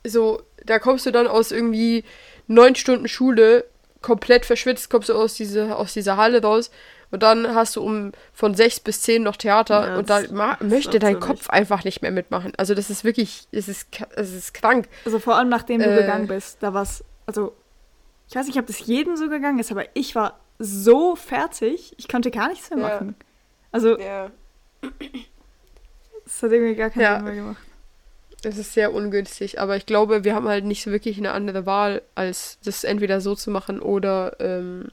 so, da kommst du dann aus irgendwie neun Stunden Schule, komplett verschwitzt, kommst du aus, diese, aus dieser Halle raus und dann hast du um von sechs bis zehn noch Theater Ja, und da das- ma- das möchte dein Kopf einfach nicht mehr mitmachen. Also das ist wirklich, es ist, es ist krank. also vor allem nachdem du äh, gegangen bist, da war's, also ich weiß nicht, ob das jedem so gegangen ist, aber ich war so fertig, ich konnte gar nichts mehr Ja. machen. Also, Ja. es hat irgendwie gar keinen Ja. Sinn mehr gemacht. Das ist sehr ungünstig, aber ich glaube, wir haben halt nicht so wirklich eine andere Wahl, als das entweder so zu machen oder ähm,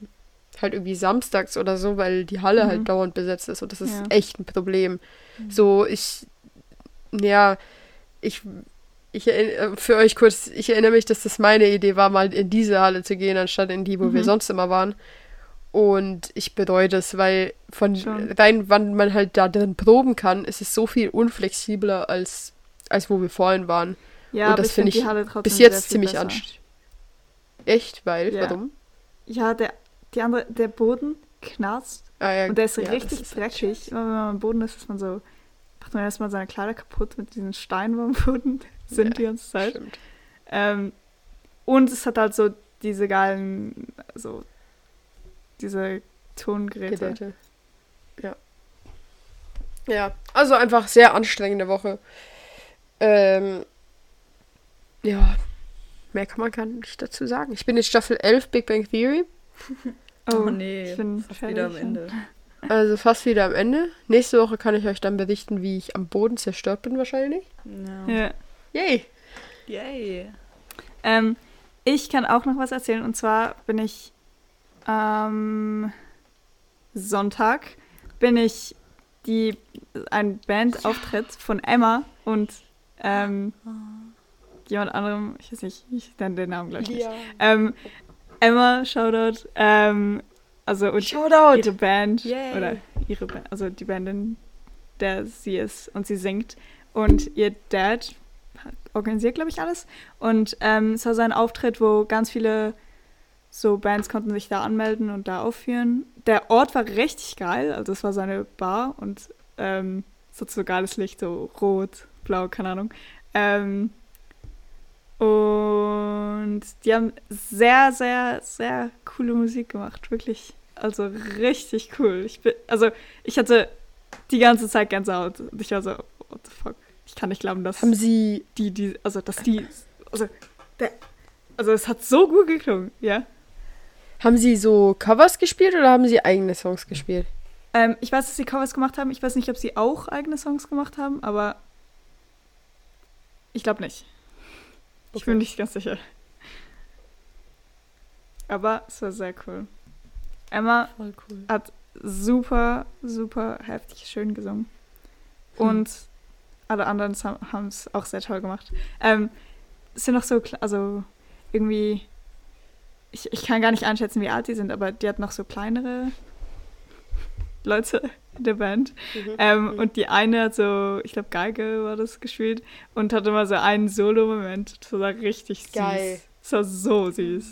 halt irgendwie samstags oder so, weil die Halle Mhm. halt dauernd besetzt ist und das ist Ja. echt ein Problem. So, ich, ja, ich, ich erinner- für euch kurz, ich erinnere mich, dass das meine Idee war, mal in diese Halle zu gehen, anstatt in die, wo wir Mhm. sonst immer waren. Und ich bereue das, weil von Schon. rein, wann man halt da drin proben kann, ist es so viel unflexibler als, als wo wir vorhin waren. Ja, Und das ich finde ich die Halle trotzdem Bis jetzt ziemlich anstrengend. Echt? Weil? Ja. Warum? Ja, der, die andere, der Boden knarzt Ah, ja, und der ist ja, richtig ist halt dreckig. Immer wenn man am Boden ist, ist man so, macht man erstmal seine Kleider kaputt mit diesen Steinen am Boden. Sind die ganze Zeit. Ähm, und es hat halt so diese geilen, so diese Tongeräte. Geräte. Ja. Ja, also einfach sehr anstrengende Woche. Ähm, ja, mehr kann man gar nicht dazu sagen. Ich bin in Staffel 11 Big Bang Theory, Oh, Oh, nee, ich bin fast wieder am. Ende. also fast wieder am Ende. Nächste Woche kann ich euch dann berichten, wie ich am Boden zerstört bin wahrscheinlich. Ja. Ja. Yay! Yay. Ähm, ich kann auch noch was erzählen und zwar bin ich am Sonntag bin ich die ein Bandauftritt von Emma und ähm, jemand anderem, ich weiß nicht, ich nenne den Namen gleich nicht. Ähm, Emma, Shoutout, ähm, also und Shoutout! ihre Band Yay. oder ihre Band, also die Band, in der sie ist und sie singt und ihr Dad organisiert, glaube ich, alles und ähm, es war so ein Auftritt, wo ganz viele so Bands konnten sich da anmelden und da aufführen. Der Ort war richtig geil, also es war so eine Bar und ähm, so geiles Licht, so rot, blau, keine Ahnung. Ähm, und die haben sehr, sehr, sehr coole Musik gemacht. Wirklich. Also richtig cool. Ich bin, also ich hatte die ganze Zeit Gänsehaut. Und ich war so, what the fuck? Ich kann nicht glauben, dass Haben sie. die, die, also dass die, also der, also es hat so gut geklungen, ja. Haben sie so Covers gespielt oder haben sie eigene Songs gespielt? Ähm, ich weiß, dass sie Covers gemacht haben. Ich weiß nicht, ob sie auch eigene Songs gemacht haben, aber ich glaube nicht. Ich Okay. bin nicht ganz sicher. Aber es war sehr cool. Emma cool. hat super, super heftig schön gesungen. Hm. Und alle anderen haben es auch sehr toll gemacht. Ähm, es sind noch so, also irgendwie, ich, ich kann gar nicht einschätzen, wie alt die sind, aber die hat noch so kleinere Leute in der Band. Mhm. Ähm, Und die eine hat so, ich glaube, Geige war das gespielt und hatte immer so einen Solo-Moment. Das war richtig süß. Geil. Das war so süß.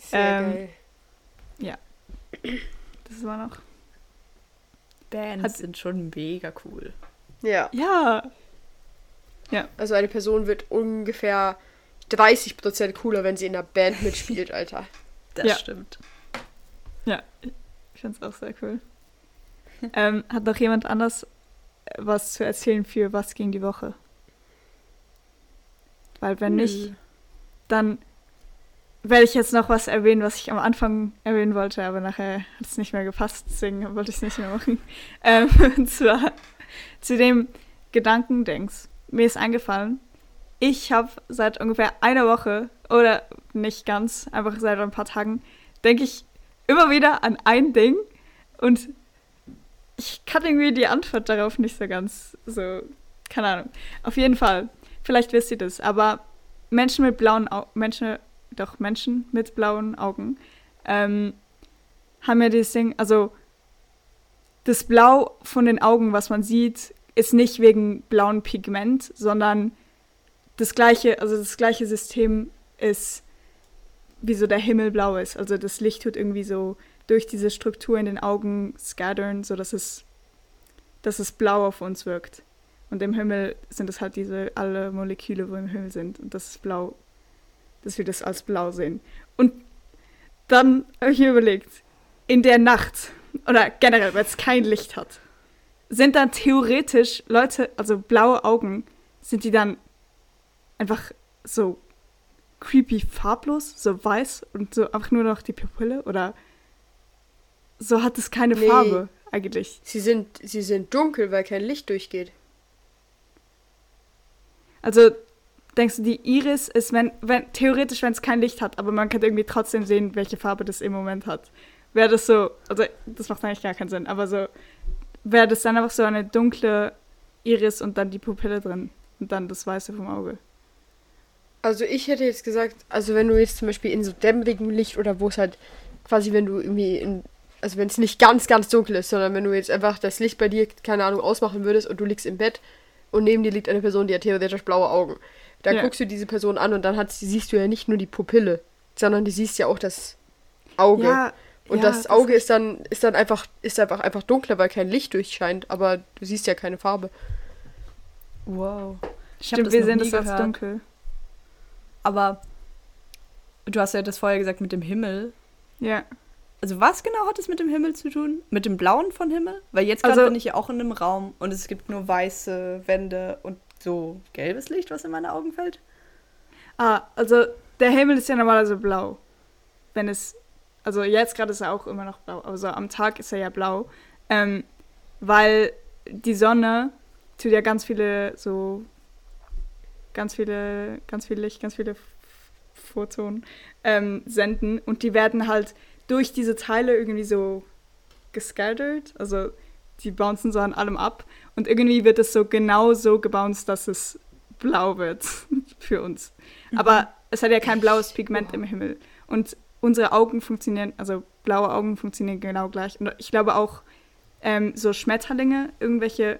Sehr ähm, geil. Das war noch. Bands Hat- sind schon mega cool. Ja. Ja, Also eine Person wird ungefähr 30% cooler, wenn sie in einer Band mitspielt, Alter. Das Ja. stimmt. ich finde es auch sehr cool. ähm, hat noch jemand anders äh, was zu erzählen für was ging die Woche? Weil wenn nicht, dann werde ich jetzt noch was erwähnen, was ich am Anfang erwähnen wollte, aber nachher hat es nicht mehr gepasst, deswegen wollte ich es nicht mehr machen. Ähm, und zwar zu dem Gedankendings. Mir ist eingefallen, ich habe seit ungefähr einer Woche oder nicht ganz, einfach seit ein paar Tagen, denke ich immer wieder an ein Ding und ich kann irgendwie die Antwort darauf nicht so ganz so, keine Ahnung. Auf jeden Fall, vielleicht wisst ihr das, aber Menschen mit blauen Augen, Menschen, doch Menschen mit blauen Augen, ähm, haben ja dieses Ding, also das Blau von den Augen, was man sieht, ist nicht wegen blauen Pigment, sondern das gleiche, also das gleiche System ist, wie so der Himmel blau ist. Also das Licht tut irgendwie so durch diese Struktur in den Augen scattern, so dass es, dass es blau auf uns wirkt. Und im Himmel sind es halt diese alle Moleküle, wo im Himmel sind. Und das ist blau, dass wir das als blau sehen. Und dann habe ich mir überlegt, in der Nacht oder generell, wenn es kein Licht hat, sind dann theoretisch Leute, also blaue Augen, sind die dann einfach so creepy farblos, so weiß und so einfach nur noch die Pupille oder so hat es keine Nee. Farbe eigentlich. Sie sind, sie sind dunkel, weil kein Licht durchgeht. Also denkst du, die Iris ist, wenn, wenn theoretisch, wenn es kein Licht hat, aber man kann irgendwie trotzdem sehen, welche Farbe das im Moment hat. Wäre das so, also das macht eigentlich gar keinen Sinn, aber so, wäre das dann einfach so eine dunkle Iris und dann die Pupille drin und dann das Weiße vom Auge. Also ich hätte jetzt gesagt, also wenn du jetzt zum Beispiel in so dämmerigem Licht oder wo es halt quasi, wenn du irgendwie in, also wenn es nicht ganz, ganz dunkel ist, sondern wenn du jetzt einfach das Licht bei dir, keine Ahnung, ausmachen würdest und du liegst im Bett und neben dir liegt eine Person, die hat theoretisch blaue Augen. Dann Ja. guckst du diese Person an und dann hat, sie- siehst du ja nicht nur die Pupille, sondern du siehst ja auch das Auge. Ja, und ja, das Auge ist dann, ist dann einfach, ist einfach, einfach dunkler, weil kein Licht durchscheint, aber du siehst ja keine Farbe. Wow. Ich Stimmt, das wir noch sehen nie das als gehört. dunkel. Aber du hast ja das vorher gesagt mit dem Himmel. Ja. Also was genau hat es mit dem Himmel zu tun? Mit dem Blauen von Himmel? Weil jetzt gerade Also- bin ich ja auch in einem Raum und es gibt nur weiße Wände und so gelbes Licht, was in meine Augen fällt. Ah, also der Himmel ist ja normalerweise blau. Wenn es, also jetzt gerade ist er auch immer noch blau, also am Tag ist er ja blau, ähm, weil die Sonne tut ja ganz viele so, ganz viele, ganz viel Licht, ganz viele Photonen ähm, senden und die werden halt durch diese Teile irgendwie so gescattert, also die bouncen so an allem ab und irgendwie wird es so genau so gebounced, dass es blau wird für uns. Aber es hat ja kein blaues Pigment im Himmel. Und unsere Augen funktionieren, also blaue Augen funktionieren genau gleich. Und ich glaube auch ähm, so Schmetterlinge, irgendwelche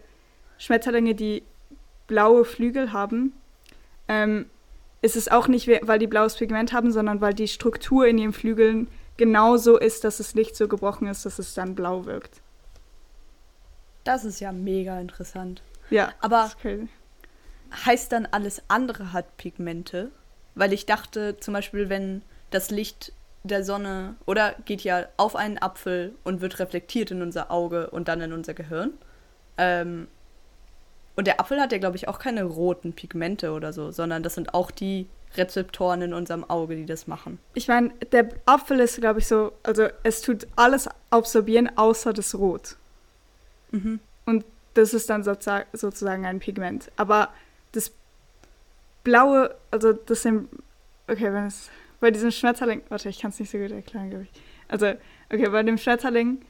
Schmetterlinge, die blaue Flügel haben, ähm, ist es auch nicht, we- weil die blaues Pigment haben, sondern weil die Struktur in ihren Flügeln genauso ist, dass das Licht so gebrochen ist, dass es dann blau wirkt. Das ist ja mega interessant. Ja, Aber-. Heißt dann alles andere hat Pigmente? Weil ich dachte zum Beispiel, wenn das Licht der Sonne oder geht ja auf einen Apfel und wird reflektiert in unser Auge und dann in unser Gehirn. Ähm, und der Apfel hat ja, glaube ich, auch keine roten Pigmente oder so, sondern das sind auch die Rezeptoren in unserem Auge, die das machen. Ich meine, der Apfel ist, glaube ich, so, also es tut alles absorbieren, außer das Rot. Mhm. Und das ist dann sozusagen, ein Pigment. Aber das blaue, also das sind, okay, wenn es, bei diesem Schmetterling, warte, ich kann es nicht so gut erklären, glaube ich. Also, okay, bei dem Schmetterling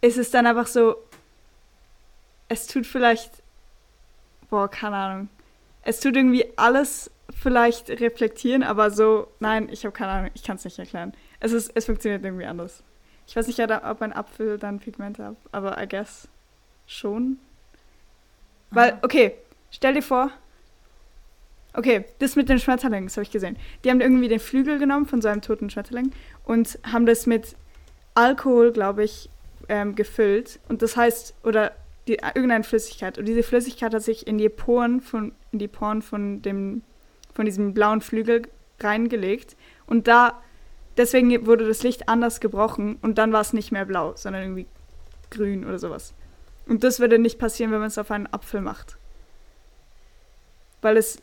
ist es dann einfach so, es tut vielleicht, boah, keine Ahnung, es tut irgendwie alles vielleicht reflektieren, aber so, nein, ich habe keine Ahnung, ich kann es nicht erklären. Es, ist, es funktioniert irgendwie anders. Ich weiß nicht, ob ein Apfel dann Pigmente hat, aber I guess schon. Weil, okay, stell dir vor, okay, das mit den Schmetterlingen, das habe ich gesehen. Die haben irgendwie den Flügel genommen von so einem toten Schmetterling und haben das mit Alkohol, glaube ich, ähm, gefüllt. Und das heißt, oder die, irgendeine Flüssigkeit. Und diese Flüssigkeit hat sich in die Poren von, in die Poren von dem, von diesem blauen Flügel reingelegt. Und da, deswegen wurde das Licht anders gebrochen und dann war es nicht mehr blau, sondern irgendwie grün oder sowas. Und das würde nicht passieren, wenn man es auf einen Apfel macht. Weil es,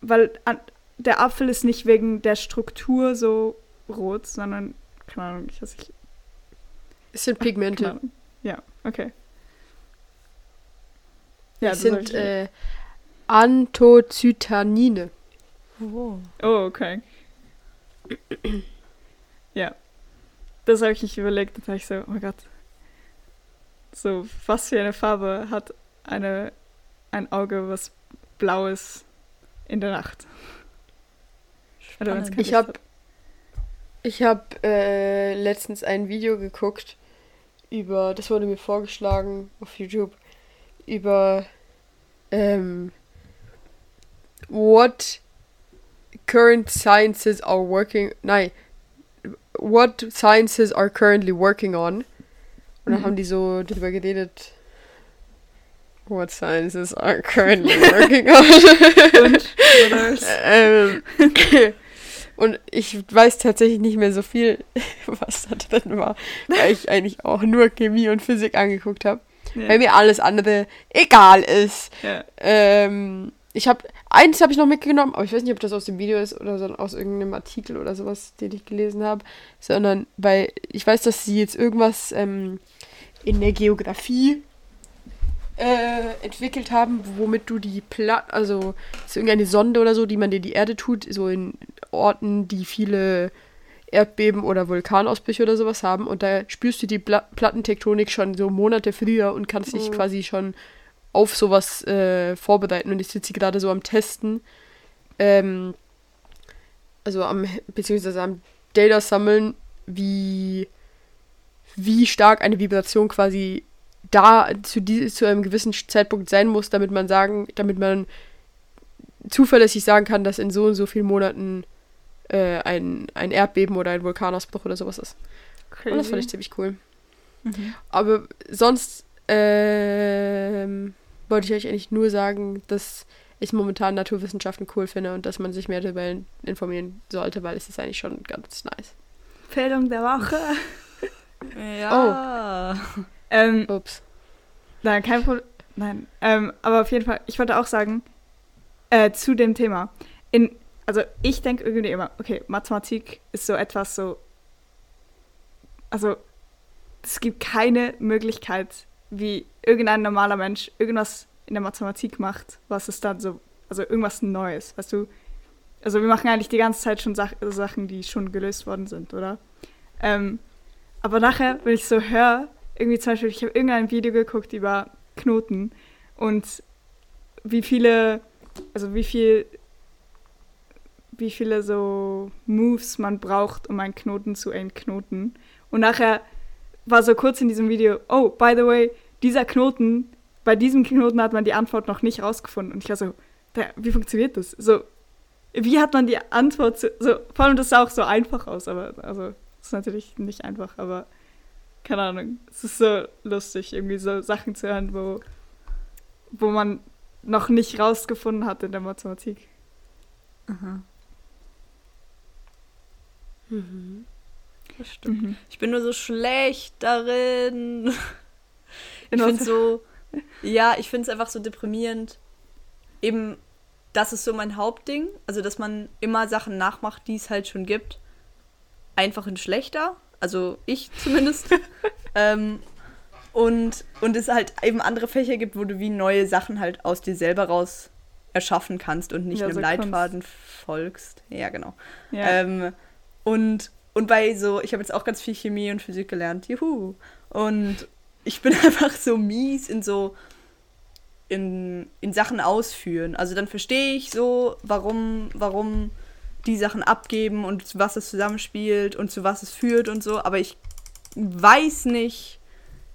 weil an, der Apfel ist nicht wegen der Struktur so rot, sondern, keine Ahnung, ich weiß nicht. Es sind Pigmente. Ahnung. Ja, okay. Ja, das hab sind äh, Anthocytanine. Oh. Oh, okay. ja. Das habe ich nicht überlegt. Da war ich so, oh Gott. So, was für eine Farbe hat eine, ein Auge, was blau ist in der Nacht? Spannend. Ich hab- hat. Ich habe äh, letztens ein Video geguckt über, das wurde mir vorgeschlagen auf YouTube, über ähm, what current sciences are working, nein, what sciences are currently working on. Und dann Mhm. haben die so drüber geredet, what sciences are currently working on. Und? Ähm, und ich weiß tatsächlich nicht mehr so viel, was da drin war, weil ich eigentlich auch nur Chemie und Physik angeguckt habe, weil ja, mir alles andere egal ist. ja. Ähm, ich habe eins habe ich noch mitgenommen, aber ich weiß nicht, ob das aus dem Video ist oder so aus irgendeinem Artikel oder sowas, den ich gelesen habe, sondern weil ich weiß, dass sie jetzt irgendwas ähm, in der Geografie äh, entwickelt haben, womit du die Platten, also ist irgendeine Sonde oder so, die man in die Erde tut, so in Orten, die viele Erdbeben oder Vulkanausbrüche oder sowas haben und da spürst du die Pla Plattentektonik schon so Monate früher und kannst dich Oh. quasi schon auf sowas äh, vorbereiten und ich sitze gerade so am Testen, ähm, also am, beziehungsweise am Data sammeln, wie, wie stark eine Vibration quasi da zu, die, zu einem gewissen Zeitpunkt sein muss, damit man sagen, damit man zuverlässig sagen kann, dass in so und so vielen Monaten äh, ein, ein Erdbeben oder ein Vulkanausbruch oder sowas ist. Und das fand ich ziemlich cool. Mhm. Aber sonst ähm, wollte ich euch eigentlich nur sagen, dass ich momentan Naturwissenschaften cool finde und dass man sich mehr darüber in- informieren sollte, weil es ist eigentlich schon ganz nice. Empfehlung der Woche. Ja. ähm, Ups. nein, kein Problem. Nein. Ähm, aber auf jeden Fall, ich wollte auch sagen, äh, zu dem Thema. In, also ich denke irgendwie immer, okay, Mathematik ist so etwas so. Also, es gibt keine Möglichkeit, wie irgendein normaler Mensch irgendwas in der Mathematik macht, was es dann so, also irgendwas Neues, weißt du? Also wir machen eigentlich die ganze Zeit schon Sach Sachen, die schon gelöst worden sind, oder? Ähm, aber nachher, wenn ich so höre, irgendwie zum Beispiel, ich habe irgendein Video geguckt über Knoten und wie viele, also wie viel, wie viele so Moves man braucht, um einen Knoten zu entknoten. Und nachher war so kurz in diesem Video, oh, by the way, dieser Knoten, bei diesem Knoten hat man die Antwort noch nicht rausgefunden. Und ich war so, wie funktioniert das? So, wie hat man die Antwort zu, so, vor allem das sah auch so einfach aus, aber, also, ist natürlich nicht einfach, aber keine Ahnung, es ist so lustig, irgendwie so Sachen zu hören, wo, wo man noch nicht rausgefunden hat in der Mathematik. Mhm. Das stimmt. Mhm. Ich bin nur so schlecht darin. In Ich finde so, ja, ich finde es einfach so deprimierend. Eben, das ist so mein Hauptding. Also, dass man immer Sachen nachmacht, die es halt schon gibt. Einfach in schlechter. Also, ich zumindest. ähm, und, und es halt eben andere Fächer gibt, wo du wie neue Sachen halt aus dir selber raus erschaffen kannst und nicht Ja, einem so Leitfaden folgst. Ja, genau. Ja. Ähm, und, und bei so, ich habe jetzt auch ganz viel Chemie und Physik gelernt, juhu. Und ich bin einfach so mies in so, in, in Sachen ausführen. Also dann verstehe ich so, warum, warum die Sachen abgeben und zu was es zusammenspielt und zu was es führt und so, aber ich weiß nicht,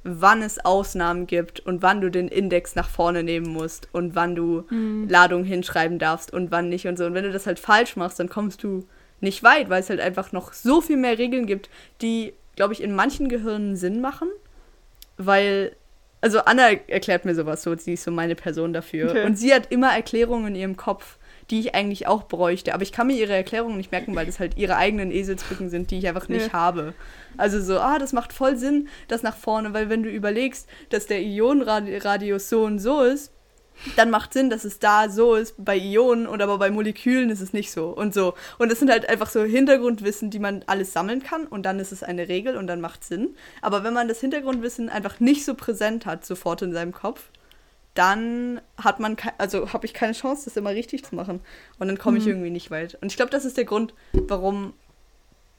wann es Ausnahmen gibt und wann du den Index nach vorne nehmen musst und wann du Ladung hinschreiben darfst und wann nicht und so. Und wenn du das halt falsch machst, dann kommst du nicht weit, weil es halt einfach noch so viel mehr Regeln gibt, die, glaube ich, in manchen Gehirnen Sinn machen, weil, also Anna erklärt mir sowas so, sie ist so meine Person dafür. Okay. Und sie hat immer Erklärungen in ihrem Kopf, die ich eigentlich auch bräuchte, aber ich kann mir ihre Erklärungen nicht merken, weil das halt ihre eigenen Eselsbrücken sind, die ich einfach nicht Ja. habe. Also so, ah, das macht voll Sinn, das nach vorne, weil wenn du überlegst, dass der Ionenradius so und so ist, dann macht Sinn, dass es da so ist bei Ionen und aber bei Molekülen ist es nicht so und so. Und das sind halt einfach so Hintergrundwissen, die man alles sammeln kann und dann ist es eine Regel und dann macht Sinn. Aber wenn man das Hintergrundwissen einfach nicht so präsent hat, sofort in seinem Kopf, dann hat man, also habe ich keine Chance, das immer richtig zu machen. Und dann komme ich irgendwie nicht weit. Und ich glaube, das ist der Grund, warum,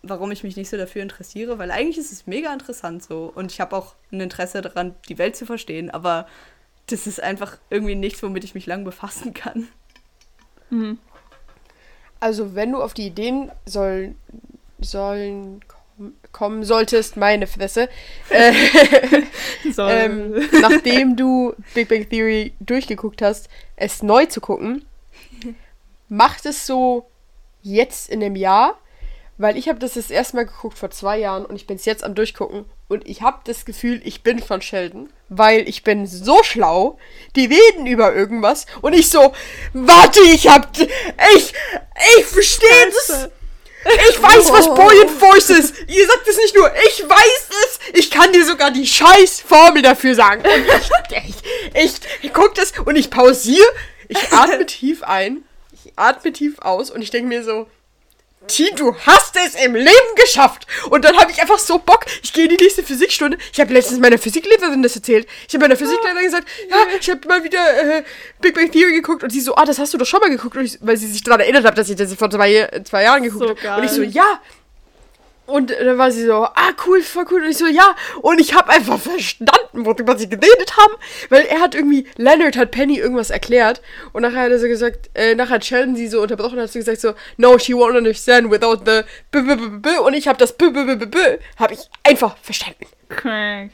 warum ich mich nicht so dafür interessiere, weil eigentlich ist es mega interessant so. Und ich habe auch ein Interesse daran, die Welt zu verstehen, aber das ist einfach irgendwie nichts, womit ich mich lang befassen kann. Mhm. Also, wenn du auf die Ideen sollen, sollen kom kommen solltest, meine Fresse, äh, So, ähm, nachdem du Big Bang Theory durchgeguckt hast, es neu zu gucken, macht es so jetzt in dem Jahr, weil ich habe das das erste Mal geguckt vor zwei Jahren und ich bin es jetzt am Durchgucken und ich habe das Gefühl, ich bin von Sheldon, weil ich bin so schlau, die reden über irgendwas und ich so, warte, ich hab, ich, ich verstehe das. Ich weiß, was Buoyant Force ist. Ihr sagt es nicht nur. Ich weiß es. Ich kann dir sogar die scheiß Formel dafür sagen. Und ich, ich, ich, ich guck das und ich pausiere. Ich atme tief ein atme tief aus und ich denke mir so, T, du hast es im Leben geschafft. Und dann habe ich einfach so Bock. Ich gehe in die nächste Physikstunde. Ich habe letztens meiner Physiklehrerin das erzählt. Ich habe meiner Physiklehrerin gesagt, ja, ich habe mal wieder äh, Big Bang Theory geguckt. Und sie so, ah, das hast du doch schon mal geguckt. Und ich, weil sie sich daran erinnert hat, dass ich das vor zwei, zwei Jahren geguckt So habe. Und ich so, ja. Und dann war sie so, ah, cool, voll cool. Und ich so, ja. Und ich habe einfach verstanden, worüber sie geredet haben. Weil er hat irgendwie, Leonard hat Penny irgendwas erklärt. Und nachher hat er so gesagt, äh, nachher hat Sheldon sie so unterbrochen und hat sie gesagt so, no, she won't understand without the b b b b Und ich habe das b b b b b habe ich einfach verstanden. Crank.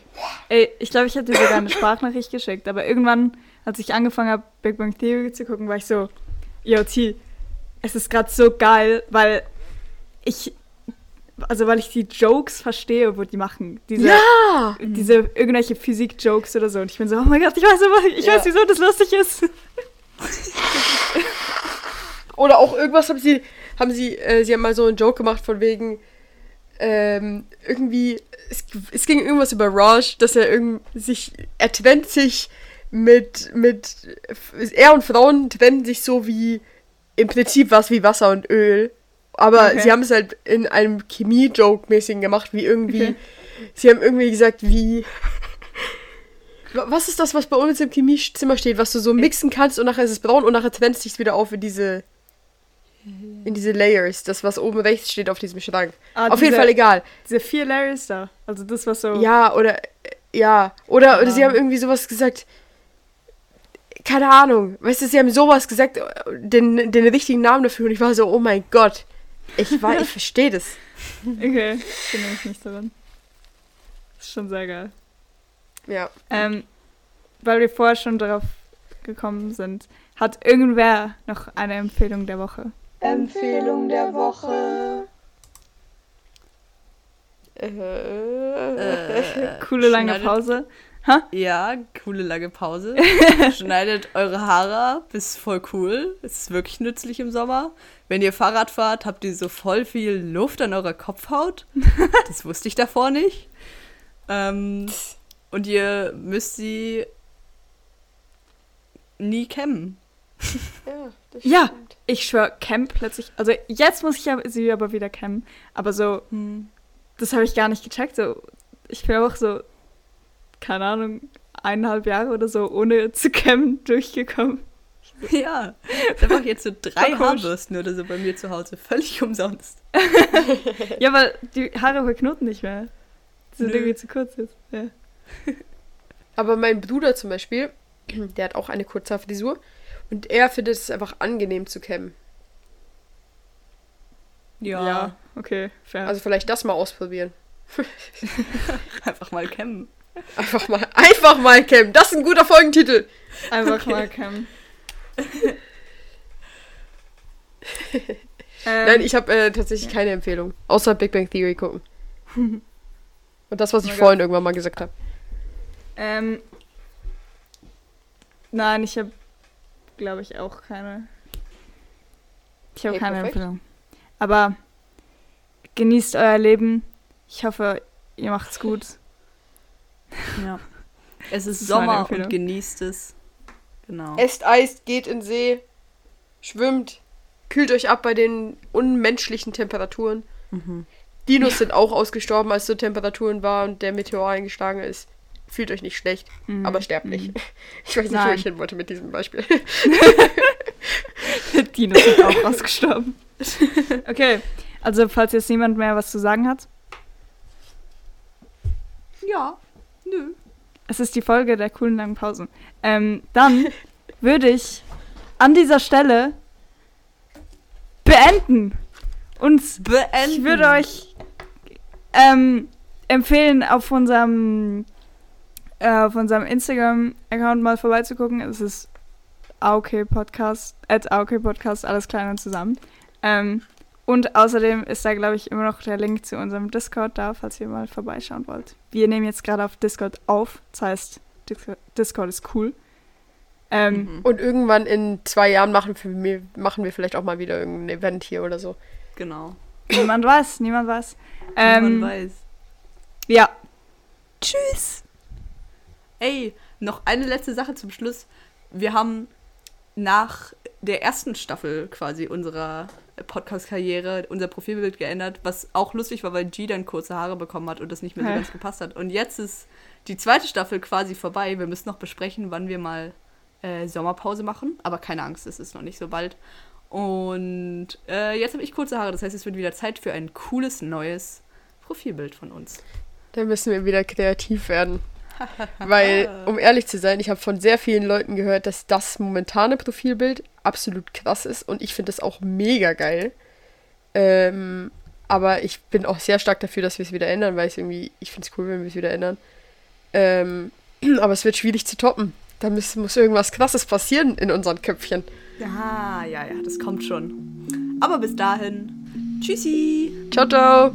Ey, ich glaube, ich habe dir sogar eine Sprachnachricht geschickt, aber irgendwann, als ich angefangen habe, Big Bang Theory zu gucken, war ich so, yo, T, es ist gerade so geil, weil ich, also weil ich die Jokes verstehe, wo die machen. Diese, Ja! diese irgendwelche Physik-Jokes oder so. Und ich bin so, oh mein Gott, ich weiß, aber, ich Ja. weiß, wieso das lustig ist. Oder auch irgendwas haben sie, haben sie, äh, sie haben mal so einen Joke gemacht von wegen, ähm, irgendwie, es, es ging irgendwas über Raj, dass er irgend, sich, er trennt sich mit, mit, er und Frauen trennen sich so wie, im Prinzip was wie Wasser und Öl. Aber Okay. sie haben es halt in einem Chemie-Joke-mäßigen gemacht, wie irgendwie, Okay. sie haben irgendwie gesagt, wie, Wa- was ist das, was bei uns im Chemiezimmer steht, was du so mixen kannst und nachher ist es braun und nachher trennt es sich wieder auf in diese in diese Layers, das was oben rechts steht auf diesem Schrank. Ah, auf jeden diese- Fall egal. Diese vier Layers da. Also das war so. Ja, oder äh, ja, oder, oder sie haben irgendwie sowas gesagt. Keine Ahnung. Weißt du, sie haben sowas gesagt, äh, den, den richtigen Namen dafür und ich war so, oh mein Gott. Ich war, ich verstehe das. Okay, ich bin nämlich nicht daran. Ist schon sehr geil. Ja. Ähm, weil wir vorher schon darauf gekommen sind, hat irgendwer noch eine Empfehlung der Woche? Empfehlung der Woche. Äh, Coole lange Pause. Ja, coole lange Pause. Schneidet eure Haare ab, ist voll cool. Es ist wirklich nützlich im Sommer. Wenn ihr Fahrrad fahrt, habt ihr so voll viel Luft an eurer Kopfhaut. Das wusste ich davor nicht. Ähm, und ihr müsst sie nie kämmen. ja, das Ja. Ich schwör, Camp plötzlich. Also jetzt muss ich sie aber wieder campen. Aber so, das habe ich gar nicht gecheckt. So, ich bin auch so, keine Ahnung, eineinhalb Jahre oder so ohne zu campen durchgekommen. Ja, ist einfach jetzt so drei. Haarbürsten oder so bei mir zu Hause. Völlig umsonst. Ja, weil die Haare verknoten nicht mehr. Die sind Nö. irgendwie zu kurz jetzt. Ja. Aber mein Bruder zum Beispiel, der hat auch eine kurze Frisur und er findet es einfach angenehm zu kämmen. Ja, okay, fair. Also vielleicht das mal ausprobieren. einfach mal kämmen. Einfach mal, einfach mal kämmen. Das ist ein guter Folgentitel. Einfach mal campen. ähm, Nein, ich habe äh, tatsächlich keine Empfehlung. Außer Big Bang Theory gucken. Und das, was ich Oh vorhin irgendwann mal gesagt habe. Ähm, nein, ich habe, glaube ich, auch keine. Ich habe Okay, keine perfekt. Empfehlung. Aber genießt euer Leben. Ich hoffe, ihr macht's gut. Ja. Es ist Das ist Sommer und genießt es. Genau. Esst Eis, geht in See, schwimmt, kühlt euch ab bei den unmenschlichen Temperaturen. Mhm. Dinos sind auch ausgestorben, als so Temperaturen war und der Meteor eingeschlagen ist. Fühlt euch nicht schlecht, Mhm. aber sterbt nicht. Ich weiß nicht, wo ich hin wollte mit diesem Beispiel. Dinos sind auch ausgestorben. Okay, also falls jetzt niemand mehr was zu sagen hat, Ja, nö. Es ist die Folge der coolen langen Pausen. Ähm, dann würde ich an dieser Stelle beenden. Und Beenden. ich würde euch ähm, empfehlen, auf unserem, äh, auf unserem Instagram-Account mal vorbeizugucken. Es ist AOK Podcast, at AOK Podcast, alles klein und zusammen. Ähm, und außerdem ist da, glaube ich, immer noch der Link zu unserem Discord da, falls ihr mal vorbeischauen wollt. Wir nehmen jetzt gerade auf Discord auf, das heißt, Discord, ist cool. Ähm, Mhm. Und irgendwann in zwei Jahren machen wir, machen wir vielleicht auch mal wieder irgendein Event hier oder so. Genau. Niemand weiß, niemand weiß. Ähm, Man weiß. Ja. Tschüss. Ey, noch eine letzte Sache zum Schluss. Wir haben nach der ersten Staffel quasi unserer Podcast-Karriere unser Profilbild geändert, was auch lustig war, weil G dann kurze Haare bekommen hat und das nicht mehr so ganz gepasst hat. Und jetzt ist die zweite Staffel quasi vorbei. Wir müssen noch besprechen, wann wir mal äh, Sommerpause machen. Aber keine Angst, es ist noch nicht so bald. Und äh, jetzt habe ich kurze Haare, das heißt, es wird wieder Zeit für ein cooles neues Profilbild von uns. Da müssen wir wieder kreativ werden. Weil, um ehrlich zu sein, ich habe von sehr vielen Leuten gehört, dass das momentane Profilbild absolut krass ist und ich finde das auch mega geil. Ähm, aber ich bin auch sehr stark dafür, dass wir es wieder ändern, weil ich irgendwie, ich finde es cool, wenn wir es wieder ändern. Ähm, aber es wird schwierig zu toppen. Da muss, muss irgendwas krasses passieren in unseren Köpfchen. Ja, ja, ja, das kommt schon. Aber bis dahin, tschüssi! Ciao, ciao!